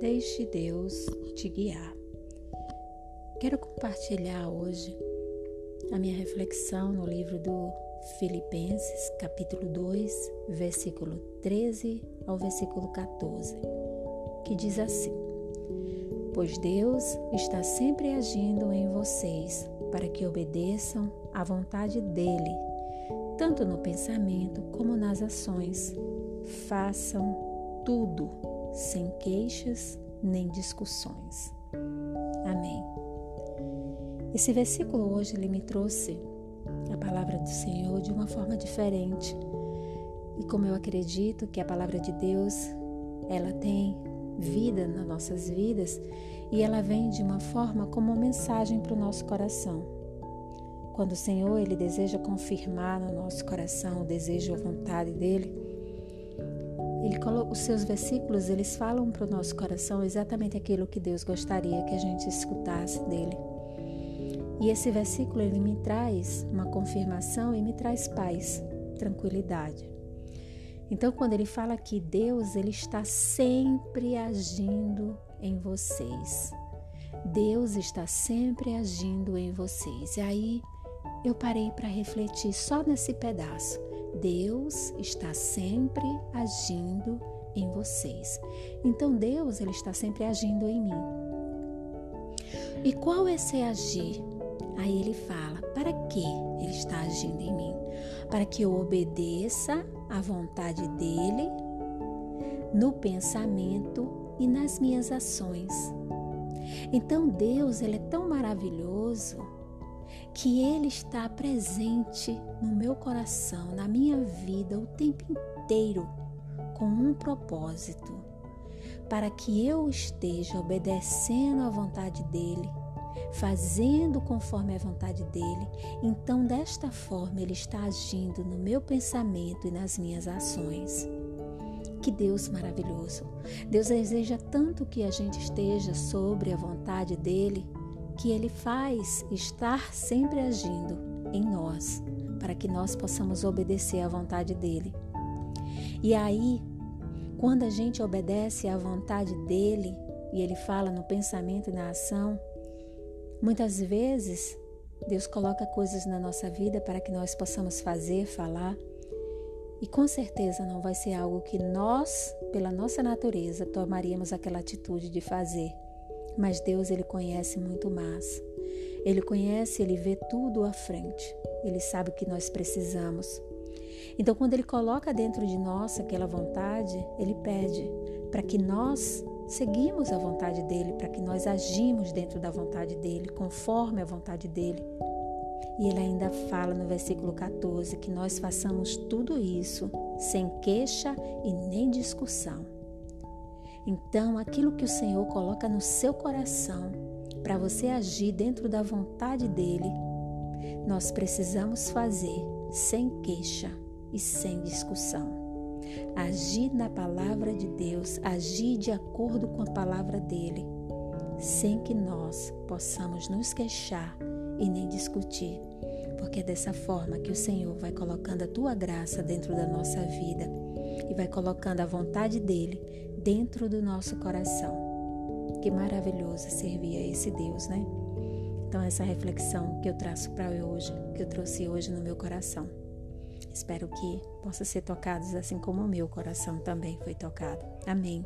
Deixe Deus te guiar. Quero compartilhar hoje a minha reflexão no livro do Filipenses, capítulo 2, versículo 13 ao versículo 14, que diz assim: Pois Deus está sempre agindo em vocês para que obedeçam à vontade dele, tanto no pensamento como nas ações. Façam tudo sem queixas nem discussões. Amém. Esse versículo hoje ele me trouxe a palavra do Senhor de uma forma diferente. E como eu acredito que a palavra de Deus, ela tem vida nas nossas vidas e ela vem de uma forma como uma mensagem para o nosso coração. Quando o Senhor ele deseja confirmar no nosso coração o desejo ou vontade dele, ele os seus versículos eles falam para o nosso coração exatamente aquilo que Deus gostaria que a gente escutasse dele. E esse versículo ele me traz uma confirmação e me traz paz, tranquilidade. Então, quando ele fala que Deus ele está sempre agindo em vocês. Deus está sempre agindo em vocês. E aí eu parei para refletir só nesse pedaço. Deus está sempre agindo em vocês. Então Deus ele está sempre agindo em mim. E qual é esse agir? Aí ele fala: para que ele está agindo em mim? Para que eu obedeça à vontade dele no pensamento e nas minhas ações. Então Deus ele é tão maravilhoso que ele está presente no meu coração, na minha vida o tempo inteiro com um propósito, para que eu esteja obedecendo à vontade dele fazendo conforme a vontade dele, então desta forma ele está agindo no meu pensamento e nas minhas ações. Que Deus maravilhoso! Deus deseja tanto que a gente esteja sobre a vontade dele, que ele faz estar sempre agindo em nós, para que nós possamos obedecer à vontade dele. E aí, quando a gente obedece à vontade dele, e ele fala no pensamento e na ação, Muitas vezes, Deus coloca coisas na nossa vida para que nós possamos fazer, falar, e com certeza não vai ser algo que nós, pela nossa natureza, tomaríamos aquela atitude de fazer. Mas Deus, ele conhece muito mais. Ele conhece, ele vê tudo à frente. Ele sabe o que nós precisamos. Então, quando ele coloca dentro de nós aquela vontade, ele pede para que nós seguimos a vontade dele, para que nós agimos dentro da vontade dele, conforme a vontade dele. E ele ainda fala no versículo 14 que nós façamos tudo isso sem queixa e nem discussão. Então, aquilo que o Senhor coloca no seu coração para você agir dentro da vontade dele, nós precisamos fazer sem queixa e sem discussão. Agir na palavra de Deus, agir de acordo com a palavra dele, sem que nós possamos nos queixar e nem discutir, porque é dessa forma que o Senhor vai colocando a tua graça dentro da nossa vida e vai colocando a vontade dele dentro do nosso coração. Que maravilhoso servir a esse Deus, né? Então, essa reflexão que eu traço para hoje, que eu trouxe hoje no meu coração. Espero que possa ser tocados assim como o meu coração também foi tocado. Amém.